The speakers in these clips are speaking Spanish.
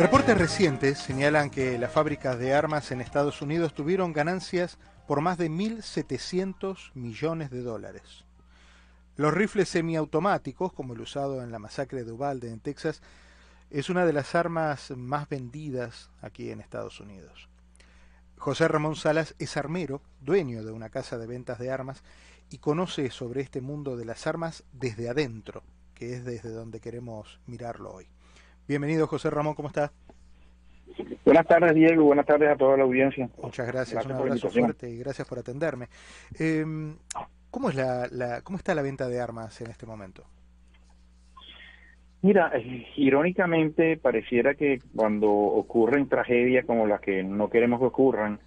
Reportes recientes señalan que las fábricas de armas en Estados Unidos tuvieron ganancias por más de 1.700 millones de dólares. Los rifles semiautomáticos, como el usado en la masacre de Uvalde en Texas, es una de las armas más vendidas aquí en Estados Unidos. José Ramón Salas es armero, dueño de una casa de ventas de armas, y conoce sobre este mundo de las armas desde adentro, que es desde donde queremos mirarlo hoy. Bienvenido José Ramón, ¿cómo está? Buenas tardes Diego, buenas tardes a toda la audiencia. Muchas gracias, un abrazo fuerte y gracias por atenderme. Eh, ¿cómo, es la, la, ¿Cómo está la venta de armas en este momento? Mira, irónicamente pareciera que cuando ocurren tragedias como las que no queremos que ocurran,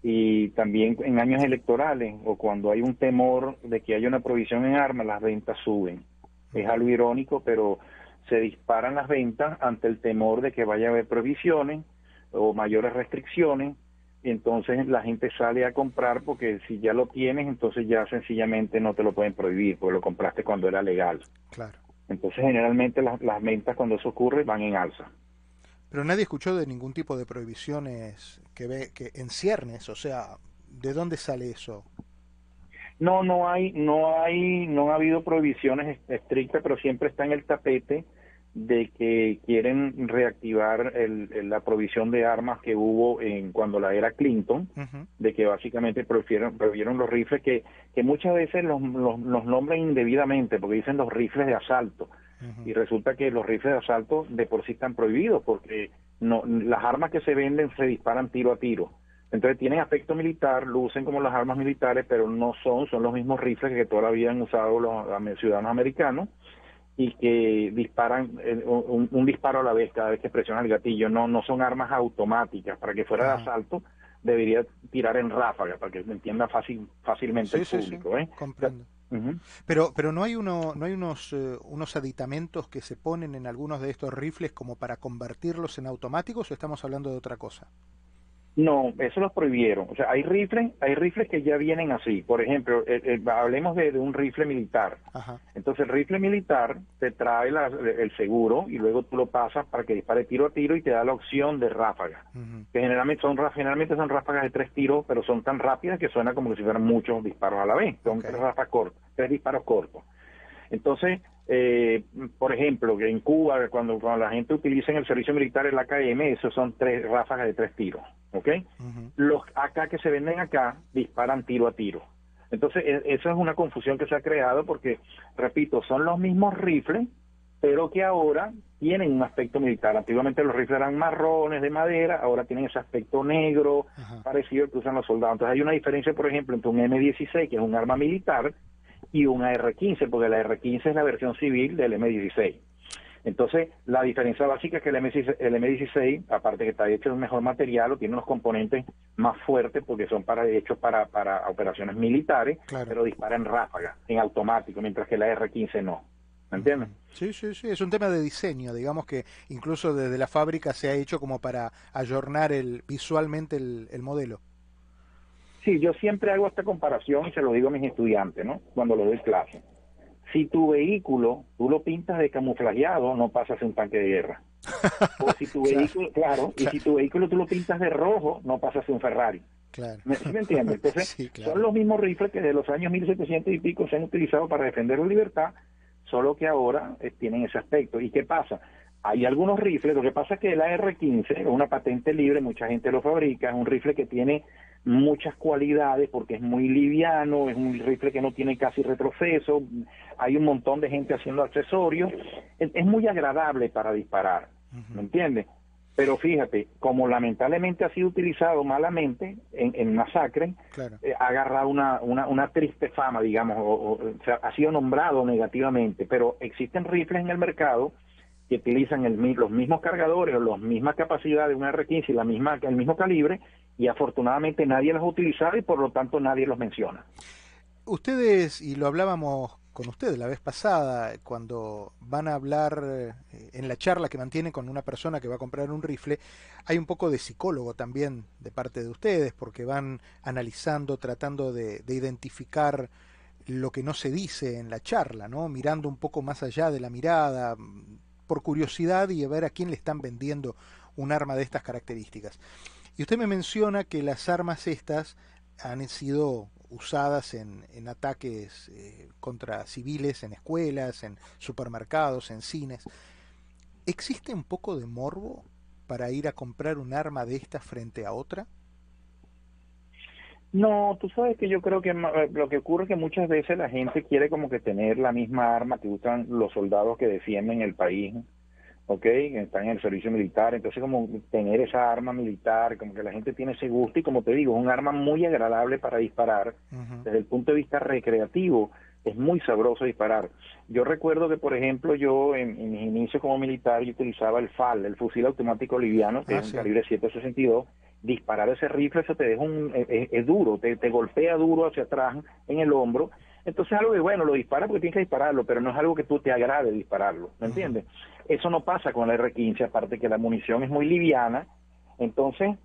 y también en años electorales o cuando hay un temor de que haya una provisión en armas, las ventas suben. Es algo irónico, pero se disparan las ventas ante el temor de que vaya a haber provisiones o mayores restricciones, y entonces la gente sale a comprar porque si ya lo tienes, entonces ya sencillamente no te lo pueden prohibir, porque lo compraste cuando era legal. Claro. Entonces, generalmente las, las ventas cuando eso ocurre van en alza. Pero nadie escuchó de ningún tipo de prohibiciones que ve que en ciernes, o sea, ¿de dónde sale eso? No, no hay, no hay, no ha habido prohibiciones estrictas, pero siempre está en el tapete de que quieren reactivar el, la provisión de armas que hubo en cuando la era Clinton, de que básicamente prohibieron, prohibieron los rifles que, que muchas veces los, los, nombran indebidamente porque dicen los rifles de asalto. Y resulta que los rifles de asalto de por sí están prohibidos porque no las armas que se venden se disparan tiro a tiro. Entonces tienen aspecto militar, lucen como las armas militares, pero no son, son los mismos rifles que todavía han usado los ciudadanos americanos y que disparan eh, un, disparo a la vez cada vez que presiona el gatillo. No, no son armas automáticas. Para que fuera de asalto debería tirar en ráfaga para que se entienda fácil, fácilmente el público. ¿eh? Comprendo. Pero, pero no hay uno, no hay unos, eh, unos aditamentos que se ponen en algunos de estos rifles como para convertirlos en automáticos o estamos hablando de otra cosa. No, eso los prohibieron. O sea, hay rifles, hay rifles que ya vienen así. Por ejemplo, eh, eh, hablemos de, un rifle militar. Entonces, el rifle militar te trae el seguro y luego tú lo pasas para que dispare tiro a tiro y te da la opción de ráfaga. Que generalmente son, generalmente son ráfagas de tres tiros, pero son tan rápidas que suena como si fueran muchos disparos a la vez. Son tres ráfagas cortas, tres disparos cortos. Entonces, eh, por ejemplo, que en Cuba, cuando, la gente utiliza en el servicio militar el AKM, esos son tres ráfagas de tres tiros, ¿ok? Los AK que se venden acá disparan tiro a tiro. Entonces, e, eso es una confusión que se ha creado porque, repito, son los mismos rifles, pero que ahora tienen un aspecto militar. Antiguamente los rifles eran marrones de madera, ahora tienen ese aspecto negro, parecido al que usan los soldados. Entonces hay una diferencia, por ejemplo, entre un M16, que es un arma militar, y un AR-15, porque la AR-15 es la versión civil del M16. Entonces, la diferencia básica es que el, M16, aparte que está hecho de un mejor material o tiene unos componentes más fuertes porque son para hechos para, para operaciones militares, pero dispara en ráfaga, en automático, mientras que la R15 no. ¿Me entiendes? Sí, sí, sí, es un tema de diseño, digamos que incluso desde la fábrica se ha hecho como para ayornar el, visualmente el modelo. Sí, yo siempre hago esta comparación y se lo digo a mis estudiantes, ¿no? Cuando lo doy clase. Si tu vehículo tú lo pintas de camuflajeado, no pasas un tanque de guerra. O si tu vehículo, claro, y si tu vehículo tú lo pintas de rojo, no pasas un Ferrari. Claro. ¿Me, ¿me entiendes? Entonces, son los mismos rifles que de los años 1700 y pico se han utilizado para defender la libertad, solo que ahora eh, tienen ese aspecto. ¿Y qué pasa? Hay algunos rifles, lo que pasa es que el AR-15 es una patente libre, mucha gente lo fabrica, es un rifle que tiene muchas cualidades porque es muy liviano, es un rifle que no tiene casi retroceso, hay un montón de gente haciendo accesorios, es, muy agradable para disparar, ¿me entiendes? Pero fíjate, como lamentablemente ha sido utilizado malamente en, masacre, eh, ha agarrado una, una, una, triste fama, digamos, o, sea, ha sido nombrado negativamente, pero existen rifles en el mercado que utilizan el, los mismos cargadores o las mismas capacidades de una R15 y la misma, el mismo calibre y afortunadamente nadie los ha utilizado y por lo tanto nadie los menciona. Ustedes, y lo hablábamos con ustedes la vez pasada, cuando van a hablar eh, en la charla que mantienen con una persona que va a comprar un rifle, hay un poco de psicólogo también de parte de ustedes, porque van analizando, tratando de, de identificar lo que no se dice en la charla, ¿no? Mirando un poco más allá de la mirada, por curiosidad y a ver a quién le están vendiendo un arma de estas características. Y usted me menciona que las armas estas han sido usadas en, ataques eh, contra civiles en escuelas, en supermercados, en cines. ¿Existe un poco de morbo para ir a comprar un arma de esta frente a otra? No, tú sabes que yo creo que eh, lo que ocurre es que muchas veces la gente quiere como que tener la misma arma que usan los soldados que defienden el país, ¿ok? Están en el servicio militar, entonces como tener esa arma militar, como que la gente tiene ese gusto y como te digo, es un arma muy agradable para disparar desde el punto de vista recreativo es muy sabroso disparar. Yo recuerdo que, por ejemplo, yo en, mis inicios como militar yo utilizaba el FAL, el fusil automático liviano, que ah, es un calibre 762. Disparar ese rifle se te deja un, es, duro, te, te, golpea duro hacia atrás en el hombro. Entonces es algo que, bueno, lo dispara porque tienes que dispararlo, pero no es algo que tú te agrade dispararlo, ¿me entiendes? Eso no pasa con el R15, aparte que la munición es muy liviana. Entonces,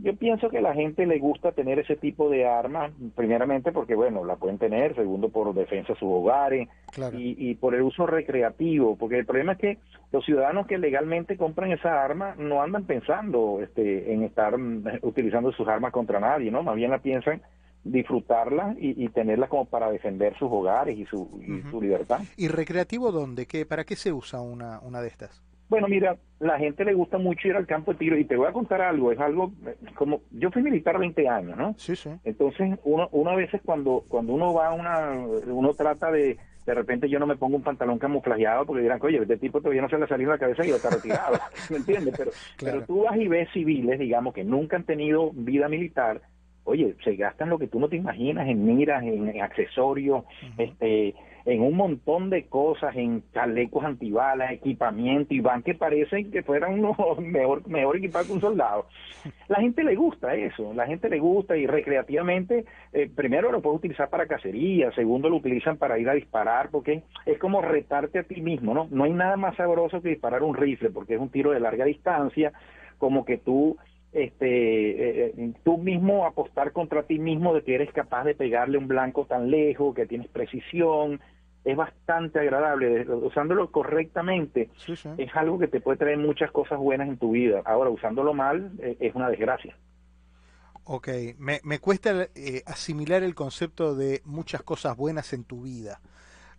yo pienso que a la gente le gusta tener ese tipo de armas, primeramente porque, bueno, la pueden tener, segundo por defensa de sus hogares y, por el uso recreativo, porque el problema es que los ciudadanos que legalmente compran esa arma no andan pensando este, en estar mm, utilizando sus armas contra nadie, ¿no? Más bien la piensan disfrutarla y, y tenerla como para defender sus hogares y su, su libertad. ¿Y recreativo dónde? ¿Qué, ¿Para qué se usa una, una de estas? Bueno, mira, la gente le gusta mucho ir al campo de tiro y te voy a contar algo, es algo eh, como yo fui militar 20 años, ¿no? Sí, sí. Entonces, uno uno a veces cuando cuando uno va a una uno trata de de repente yo no me pongo un pantalón camuflajeado porque dirán, oye, este tipo todavía no se le ha salido la cabeza y ya está retirado, ¿me entiendes? Pero, pero tú vas y ves civiles, digamos, que nunca han tenido vida militar, oye, se gastan lo que tú no te imaginas en miras, en, accesorios, este en un montón de cosas, en chalecos antibalas, equipamiento, y van que parecen que fueran unos mejor, mejor equipados que un soldado. La gente le gusta eso, la gente le gusta y recreativamente, eh, primero lo puedes utilizar para cacería, segundo lo utilizan para ir a disparar, porque es como retarte a ti mismo, ¿no? No hay nada más sabroso que disparar un rifle, porque es un tiro de larga distancia, como que tú este eh, eh, tú mismo apostar contra ti mismo de que eres capaz de pegarle un blanco tan lejos, que tienes precisión, es bastante agradable. Usándolo correctamente es algo que te puede traer muchas cosas buenas en tu vida. Ahora, usándolo mal eh, es una desgracia. Ok, me, me cuesta eh, asimilar el concepto de muchas cosas buenas en tu vida.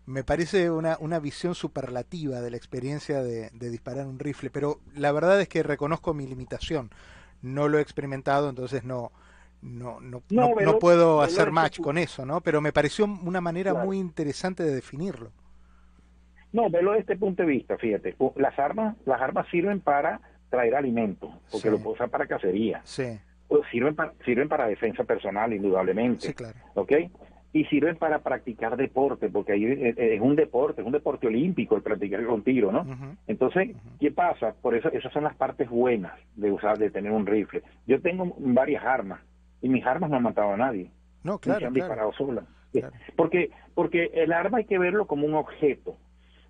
Me parece una, una visión superlativa de la experiencia de, de disparar un rifle, pero la verdad es que reconozco mi limitación. No lo he experimentado, entonces no, no, no, no, puedo hacer match con eso, ¿no? Pero me pareció una manera muy interesante de definirlo. No, velo desde este punto de vista, fíjate, las armas, las armas sirven para traer alimento, porque lo puedo usar para cacería. Sí. sirven para, sirven para defensa personal, indudablemente. Sí, claro. ¿Ok? Y sirven para practicar deporte, porque ahí es un deporte, es un deporte olímpico el practicar con tiro, ¿no? Entonces, ¿qué pasa? Por eso, esas son las partes buenas de usar, de tener un rifle. Yo tengo varias armas, y mis armas no han matado a nadie. No, claro. se han disparado solas. Porque, porque el arma hay que verlo como un objeto.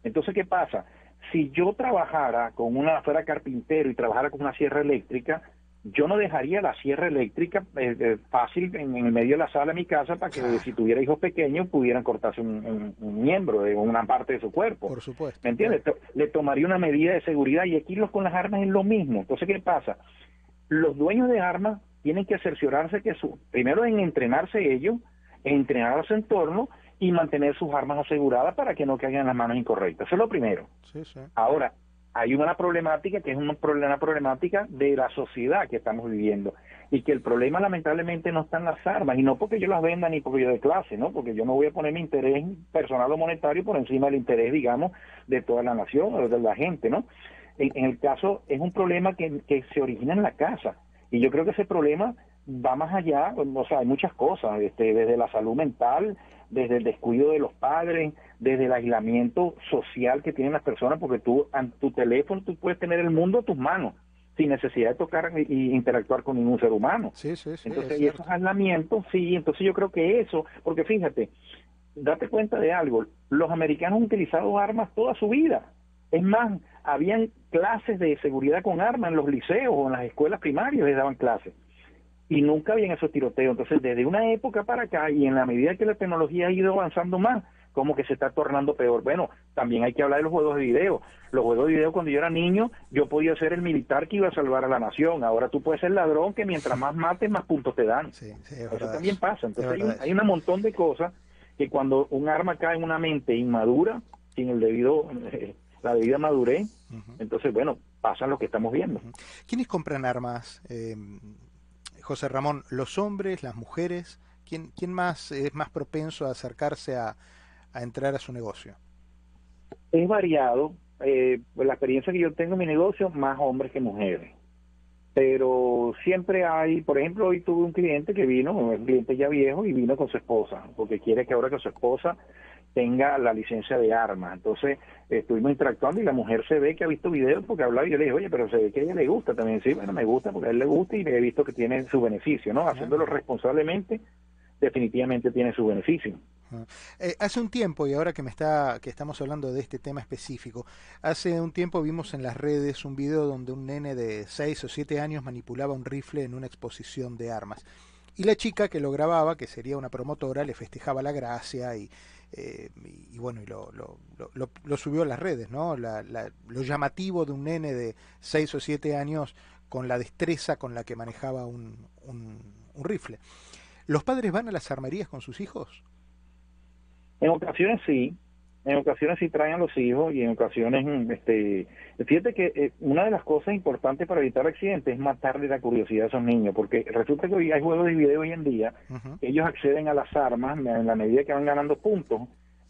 Entonces, ¿qué pasa? Si yo trabajara con una, fuera carpintero y trabajara con una sierra eléctrica, yo no dejaría la sierra eléctrica eh, eh, fácil en, el medio de la sala de mi casa para que si tuviera hijos pequeños pudieran cortarse un, miembro de una parte de su cuerpo. Por supuesto. ¿Me entiendes? Le tomaría una medida de seguridad y aquí los con las armas es lo mismo. Entonces, ¿qué pasa? Los dueños de armas tienen que cerciorarse que su, primero en entrenarse ellos, en entrenar a su entorno y mantener sus armas aseguradas para que no caigan en las manos incorrectas. Eso es lo primero. Ahora, hay una problemática que es una problemática de la sociedad que estamos viviendo y que el problema lamentablemente no está en las armas y no porque yo las venda ni porque yo de clase, ¿no? Porque yo no voy a poner mi interés personal o monetario por encima del interés, digamos, de toda la nación o de la gente, ¿no? En, el caso es un problema que, que se origina en la casa y yo creo que ese problema va más allá, o sea, hay muchas cosas, este, desde la salud mental, desde el descuido de los padres, desde el aislamiento social que tienen las personas, porque tú, en tu teléfono, tú puedes tener el mundo a tus manos, sin necesidad de tocar e interactuar con ningún ser humano. Sí, sí, sí. Entonces, y esos aislamientos, sí, entonces yo creo que eso, porque fíjate, date cuenta de algo, los americanos han utilizado armas toda su vida. Es más, habían clases de seguridad con armas en los liceos o en las escuelas primarias les daban clases. Y nunca habían esos tiroteos. Entonces, desde una época para acá y en la medida que la tecnología ha ido avanzando más, como que se está tornando peor. Bueno, también hay que hablar de los juegos de video. Los juegos de video cuando yo era niño, yo podía ser el militar que iba a salvar a la nación. Ahora tú puedes ser ladrón que mientras más mates, más puntos te dan. Sí, eso también pasa. Entonces hay, hay un montón de cosas que cuando un arma cae en una mente inmadura, sin el debido, la debida madurez, entonces, bueno, pasa lo que estamos viendo. ¿Quiénes compran armas, eh, José Ramón? ¿Los hombres, las mujeres? ¿Quién, quién más es más propenso a acercarse a, a entrar a su negocio? Es variado. Eh, la experiencia que yo tengo en mi negocio, más hombres que mujeres. Pero siempre hay, por ejemplo, hoy tuve un cliente que vino, un cliente ya viejo, y vino con su esposa, porque quiere que ahora que su esposa tenga la licencia de armas. Entonces estuvimos interactuando y la mujer se ve que ha visto videos porque hablaba y yo le dije, oye, pero se ve que a ella le gusta también. Sí, bueno, me gusta porque a él le gusta y he visto que tiene su beneficio, ¿no? Haciéndolo responsablemente, definitivamente tiene su beneficio. Eh, hace un tiempo, y ahora que me está, que estamos hablando de este tema específico, hace un tiempo vimos en las redes un video donde un nene de 6 o 7 años manipulaba un rifle en una exposición de armas. Y la chica que lo grababa, que sería una promotora, le festejaba la gracia y, eh, y, bueno, y lo, lo, lo, subió a las redes, ¿no? lo llamativo de un nene de 6 o 7 años con la destreza con la que manejaba un, un, un rifle. ¿Los padres van a las armerías con sus hijos? En ocasiones sí, en ocasiones sí traen a los hijos y en ocasiones, este, fíjate que eh, una de las cosas importantes para evitar accidentes es matarle la curiosidad a esos niños, porque resulta que hoy hay juegos de video hoy en día, ellos acceden a las armas en la medida que van ganando puntos,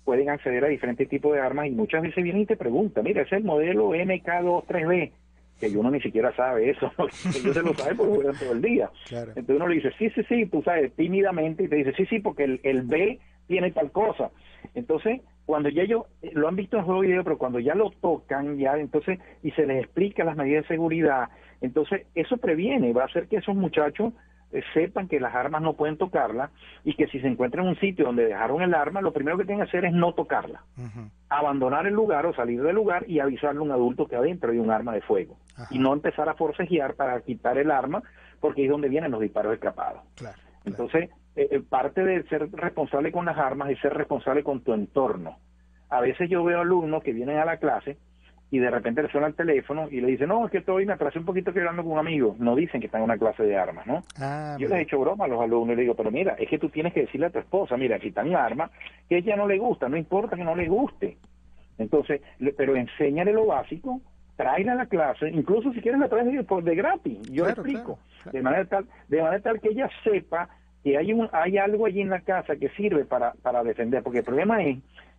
pueden acceder a diferentes tipos de armas y muchas veces vienen y te preguntan, mira, es el modelo MK23B, que uno ni siquiera sabe eso, ellos se lo saben porque juegan todo el día. Entonces uno le dice, sí, sí, sí, tú sabes, tímidamente, y te dice, sí, sí, porque el, el B tiene tal cosa. Entonces, cuando ya ellos eh, lo han visto en juego video, pero cuando ya lo tocan, ya entonces, y se les explica las medidas de seguridad, entonces eso previene, va a hacer que esos muchachos eh, sepan que las armas no pueden tocarla y que si se encuentran en un sitio donde dejaron el arma, lo primero que tienen que hacer es no tocarla, abandonar el lugar o salir del lugar y avisarle a un adulto que adentro hay un arma de fuego. Y no empezar a forcejear para quitar el arma porque es donde vienen los disparos escapados. Entonces, eh, eh, parte de ser responsable con las armas es ser responsable con tu entorno. A veces yo veo alumnos que vienen a la clase y de repente le suena el teléfono y le dicen, no, es que estoy, me atrasé un poquito que hablando con un amigo. No dicen que están en una clase de armas, ¿no? Ah, yo les he hecho broma a los alumnos y les digo, pero mira, es que tú tienes que decirle a tu esposa, mira, aquí está un arma que a ella no le gusta, no importa que no le guste. Entonces, pero enséñale lo básico, tráela a la clase, incluso si quieres la traes de, de gratis, yo le explico, de manera tal, de manera tal que ella sepa que hay, un, hay algo allí en la casa que sirve para, para defender, porque el problema es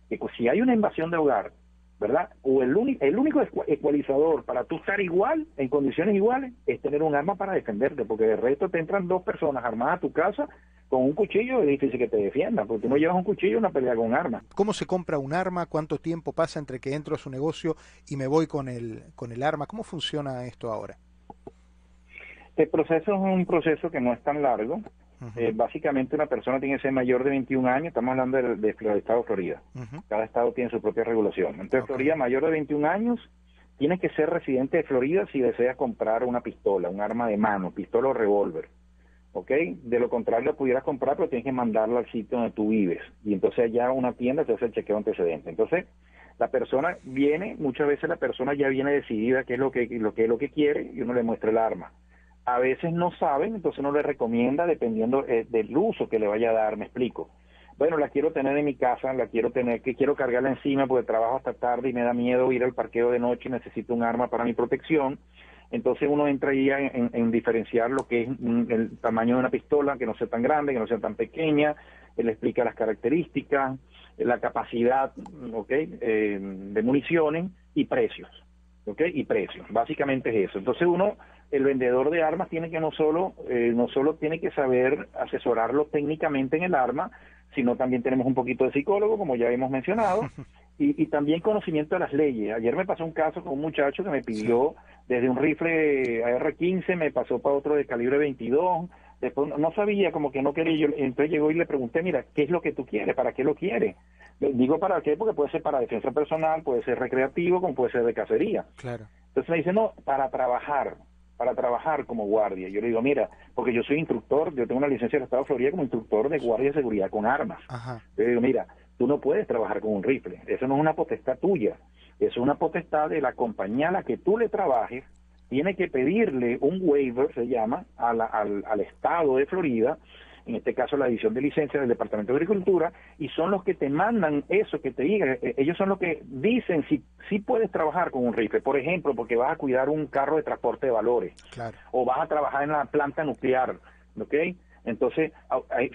que si hay una invasión de hogar, ¿verdad? O el, único el único ecualizador para tú estar igual, en condiciones iguales, es tener un arma para defenderte, porque de resto te entran dos personas armadas a tu casa con un cuchillo, es difícil que te defiendan, porque tú no llevas un cuchillo una pelea con un arma. ¿Cómo se compra un arma? ¿Cuánto tiempo pasa entre que entro a su negocio y me voy con el, con el arma? ¿Cómo funciona esto ahora? El proceso es un proceso que no es tan largo. Eh, básicamente una persona tiene que ser mayor de 21 años, estamos hablando del de, estado de Florida. Cada estado tiene su propia regulación. Entonces, Florida, mayor de 21 años, tiene que ser residente de Florida si desea comprar una pistola, un arma de mano, pistola o revólver. ¿Ok? De lo contrario, pudieras comprar, pero tienes que mandarla al sitio donde tú vives. Y entonces allá una tienda te hace el chequeo antecedente. Entonces, la persona viene, muchas veces la persona ya viene decidida qué es lo que, lo que, es lo que quiere y uno le muestra el arma a veces no saben, entonces no le recomienda dependiendo eh, del uso que le vaya a dar, me explico. Bueno, la quiero tener en mi casa, la quiero tener, que quiero cargarla encima porque trabajo hasta tarde y me da miedo ir al parqueo de noche y necesito un arma para mi protección. Entonces uno entra ahí en, diferenciar lo que es el tamaño de una pistola, que no sea tan grande, que no sea tan pequeña, él explica las características, la capacidad okay, eh, de municiones y precios. ¿Okay? Y precios, básicamente es eso. Entonces uno el vendedor de armas tiene que no solo, eh, no solo tiene que saber asesorarlo técnicamente en el arma, sino también tenemos un poquito de psicólogo, como ya hemos mencionado, y, también conocimiento de las leyes. Ayer me pasó un caso con un muchacho que me pidió desde un rifle AR-15, me pasó para otro de calibre 22, después no sabía, como que no quería, yo, entonces llegó y le pregunté, mira, ¿qué es lo que tú quieres? ¿Para qué lo quieres? Digo para qué, porque puede ser para defensa personal, puede ser recreativo, como puede ser de cacería. Claro. Entonces me dice, no, para trabajar para trabajar como guardia. Yo le digo, mira, porque yo soy instructor, yo tengo una licencia del Estado de Florida como instructor de guardia de seguridad con armas. Yo le digo, mira, tú no puedes trabajar con un rifle. Eso no es una potestad tuya. Eso es una potestad de la compañía a la que tú le trabajes. Tiene que pedirle un waiver, se llama, al, al estado de Florida, en este caso la edición de licencia del Departamento de Agricultura, y son los que te mandan eso, que te digan, eh, ellos son los que dicen si, si puedes trabajar con un rifle, por ejemplo, porque vas a cuidar un carro de transporte de valores, o vas a trabajar en la planta nuclear, ¿ok? Entonces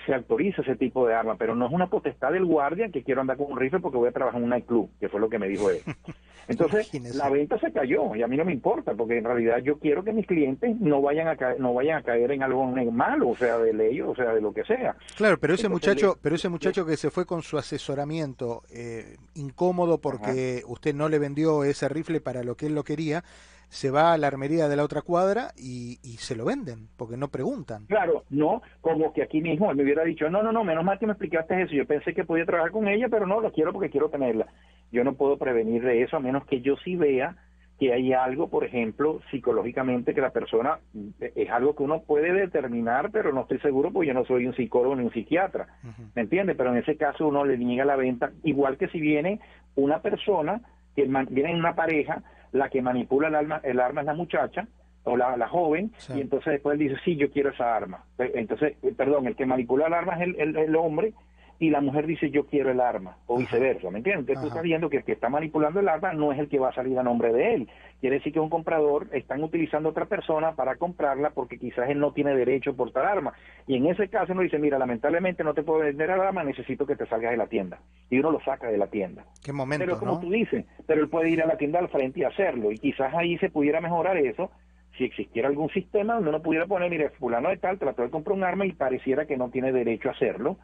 se autoriza ese tipo de arma, pero no es una potestad del guardia que quiero andar con un rifle porque voy a trabajar en un nightclub, que fue lo que me dijo él. Entonces la venta se cayó y a mí no me importa porque en realidad yo quiero que mis clientes no vayan a caer, no vayan a caer en algo malo, o sea, de ley, o sea, de lo que sea. Claro, pero ese muchacho, pero ese muchacho que se fue con su asesoramiento eh, incómodo porque usted no le vendió ese rifle para lo que él lo quería se va a la armería de la otra cuadra y, se lo venden, porque no preguntan. Claro, no, como que aquí mismo él me hubiera dicho, no, no, no, menos mal que me explicaste eso, yo pensé que podía trabajar con ella, pero no, lo quiero porque quiero tenerla. Yo no puedo prevenir de eso a menos que yo sí vea que hay algo, por ejemplo, psicológicamente que la persona eh, es algo que uno puede determinar, pero no estoy seguro porque yo no soy un psicólogo ni un psiquiatra, ¿me entiende? Pero en ese caso uno le niega la venta, igual que si viene una persona que viene en una pareja la que manipula el arma, el arma es la muchacha o la, la joven, y entonces después él dice, sí, yo quiero esa arma. Entonces, eh, perdón, el que manipula el arma es el, el hombre y la mujer dice yo quiero el arma, o viceversa, ¿me entiendes? Entonces tú estás viendo que el que está manipulando el arma no es el que va a salir a nombre de él. Quiere decir que un comprador están utilizando a otra persona para comprarla porque quizás él no tiene derecho a portar arma. Y en ese caso uno dice, mira, lamentablemente no te puedo vender el arma, necesito que te salgas de la tienda. Y uno lo saca de la tienda. ¿Qué momento, Pero como tú dices, pero él puede ir a la tienda al frente y hacerlo. Y quizás ahí se pudiera mejorar eso si existiera algún sistema donde uno pudiera poner, mire, fulano de tal trató de comprar un arma y pareciera que no tiene derecho a hacerlo,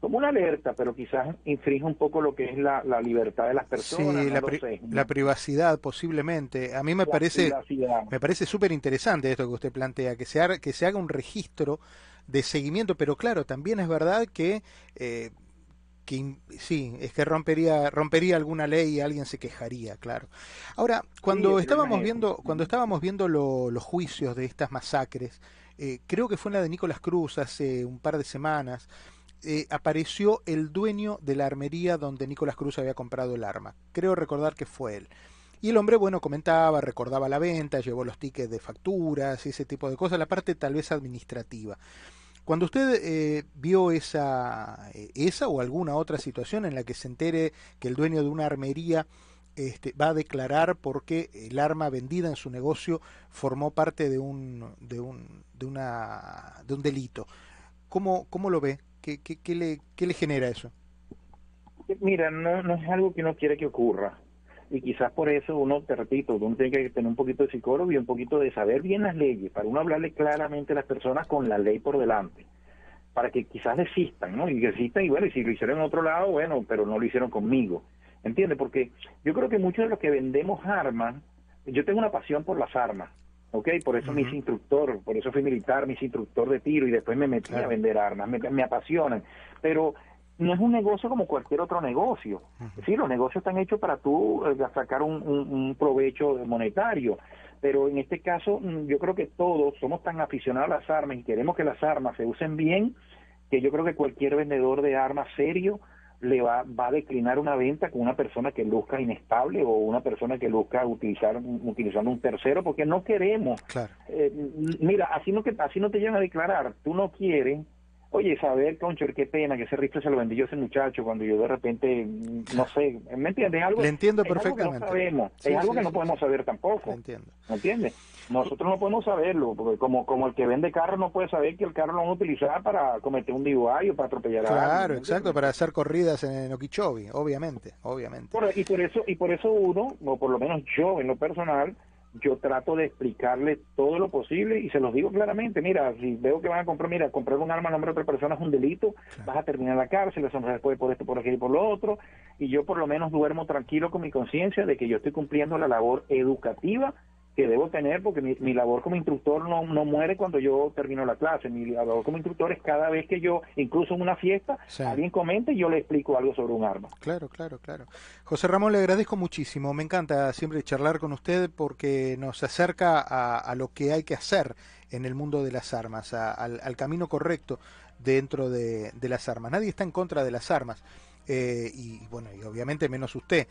como una alerta, pero quizás infringe un poco lo que es la, libertad de las personas. Sí, la, privacidad posiblemente. A mí me parece me parece súper interesante esto que usted plantea, que se, haga, que se haga un registro de seguimiento, pero claro, también es verdad que, eh, que sí, es que rompería rompería alguna ley y alguien se quejaría, claro. Ahora, cuando estábamos viendo cuando estábamos viendo los juicios de estas masacres, eh, creo que fue en la de Nicolás Cruz hace un par de semanas. Eh, apareció el dueño de la armería donde Nicolás Cruz había comprado el arma. Creo recordar que fue él. Y el hombre, bueno, comentaba, recordaba la venta, llevó los tickets de facturas y ese tipo de cosas, la parte tal vez administrativa. Cuando usted eh, vio esa, eh, esa o alguna otra situación en la que se entere que el dueño de una armería este, va a declarar porque el arma vendida en su negocio formó parte de un, de un, de una, de un delito, ¿cómo, cómo lo ve? ¿Qué, qué, le, qué le genera eso? Mira, no, no es algo que uno quiere que ocurra. Y quizás por eso uno, te repito, uno tiene que tener un poquito de psicólogo y un poquito de saber bien las leyes, para uno hablarle claramente a las personas con la ley por delante, para que quizás desistan, ¿no? Y desistan, y bueno, y si lo hicieron en otro lado, bueno, pero no lo hicieron conmigo. ¿Entiendes? Porque yo creo que muchos de los que vendemos armas, yo tengo una pasión por las armas, ¿ok? Por eso me hice instructor, por eso fui militar, me hice instructor de tiro y después me metí a vender armas, me, apasionan. Pero no es un negocio como cualquier otro negocio. Sí, los negocios están hechos para tú eh, sacar un, un, provecho monetario, pero en este caso mm, yo creo que todos somos tan aficionados a las armas y queremos que las armas se usen bien, que yo creo que cualquier vendedor de armas serio le va, va a declinar una venta con una persona que luzca inestable o una persona que luzca utilizar utilizando un tercero porque no queremos. Eh, mira así no que así no te llevan a declarar. Tú no quieres oye, saber, concho, qué pena que ese rifle se lo vendió ese muchacho cuando yo de repente, no sé, ¿me entiendes? Algo, Le entiendo perfectamente. Es algo que no sabemos, es algo que no podemos saber tampoco. entiendo. ¿Me entiendes? Nosotros no podemos saberlo, porque como, como el que vende carro no puede saber que el carro lo van a utilizar para cometer un DUI o para atropellar a alguien. Claro, exacto, para hacer corridas en Okeechobee, obviamente, obviamente. y por eso, y por eso uno, o por lo menos yo en lo personal, yo trato de explicarle todo lo posible y se los digo claramente, mira, si veo que van a comprar, mira, comprar un arma a nombre de otra persona es un delito, vas a terminar la cárcel, no se puede por esto, por aquí y por lo otro, y yo por lo menos duermo tranquilo con mi conciencia de que yo estoy cumpliendo la labor educativa que debo tener porque mi, labor como instructor no, no muere cuando yo termino la clase. Mi labor como instructor es cada vez que yo, incluso en una fiesta, alguien comente y yo le explico algo sobre un arma. Claro, claro, claro. José Ramón, le agradezco muchísimo. Me encanta siempre charlar con usted porque nos acerca a, lo que hay que hacer en el mundo de las armas, al, camino correcto dentro de, de las armas. Nadie está en contra de las armas eh, y bueno, y obviamente menos usted,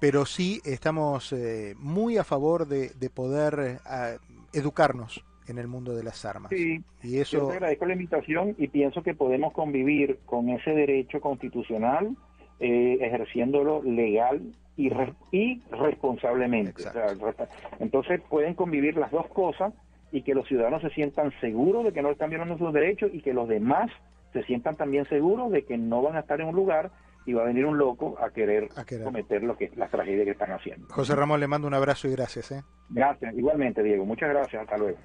pero sí estamos eh, muy a favor de, poder educarnos en el mundo de las armas. Sí, y eso... yo te agradezco la invitación y pienso que podemos convivir con ese derecho constitucional ejerciéndolo legal y, y responsablemente. entonces pueden convivir las dos cosas y que los ciudadanos se sientan seguros de que no están violando sus derechos y que los demás se sientan también seguros de que no van a estar en un lugar y va a venir un loco a querer, cometer lo que la tragedia que están haciendo. José Ramón, le mando un abrazo y gracias. ¿eh? Gracias, igualmente, Diego. Muchas gracias. Hasta luego.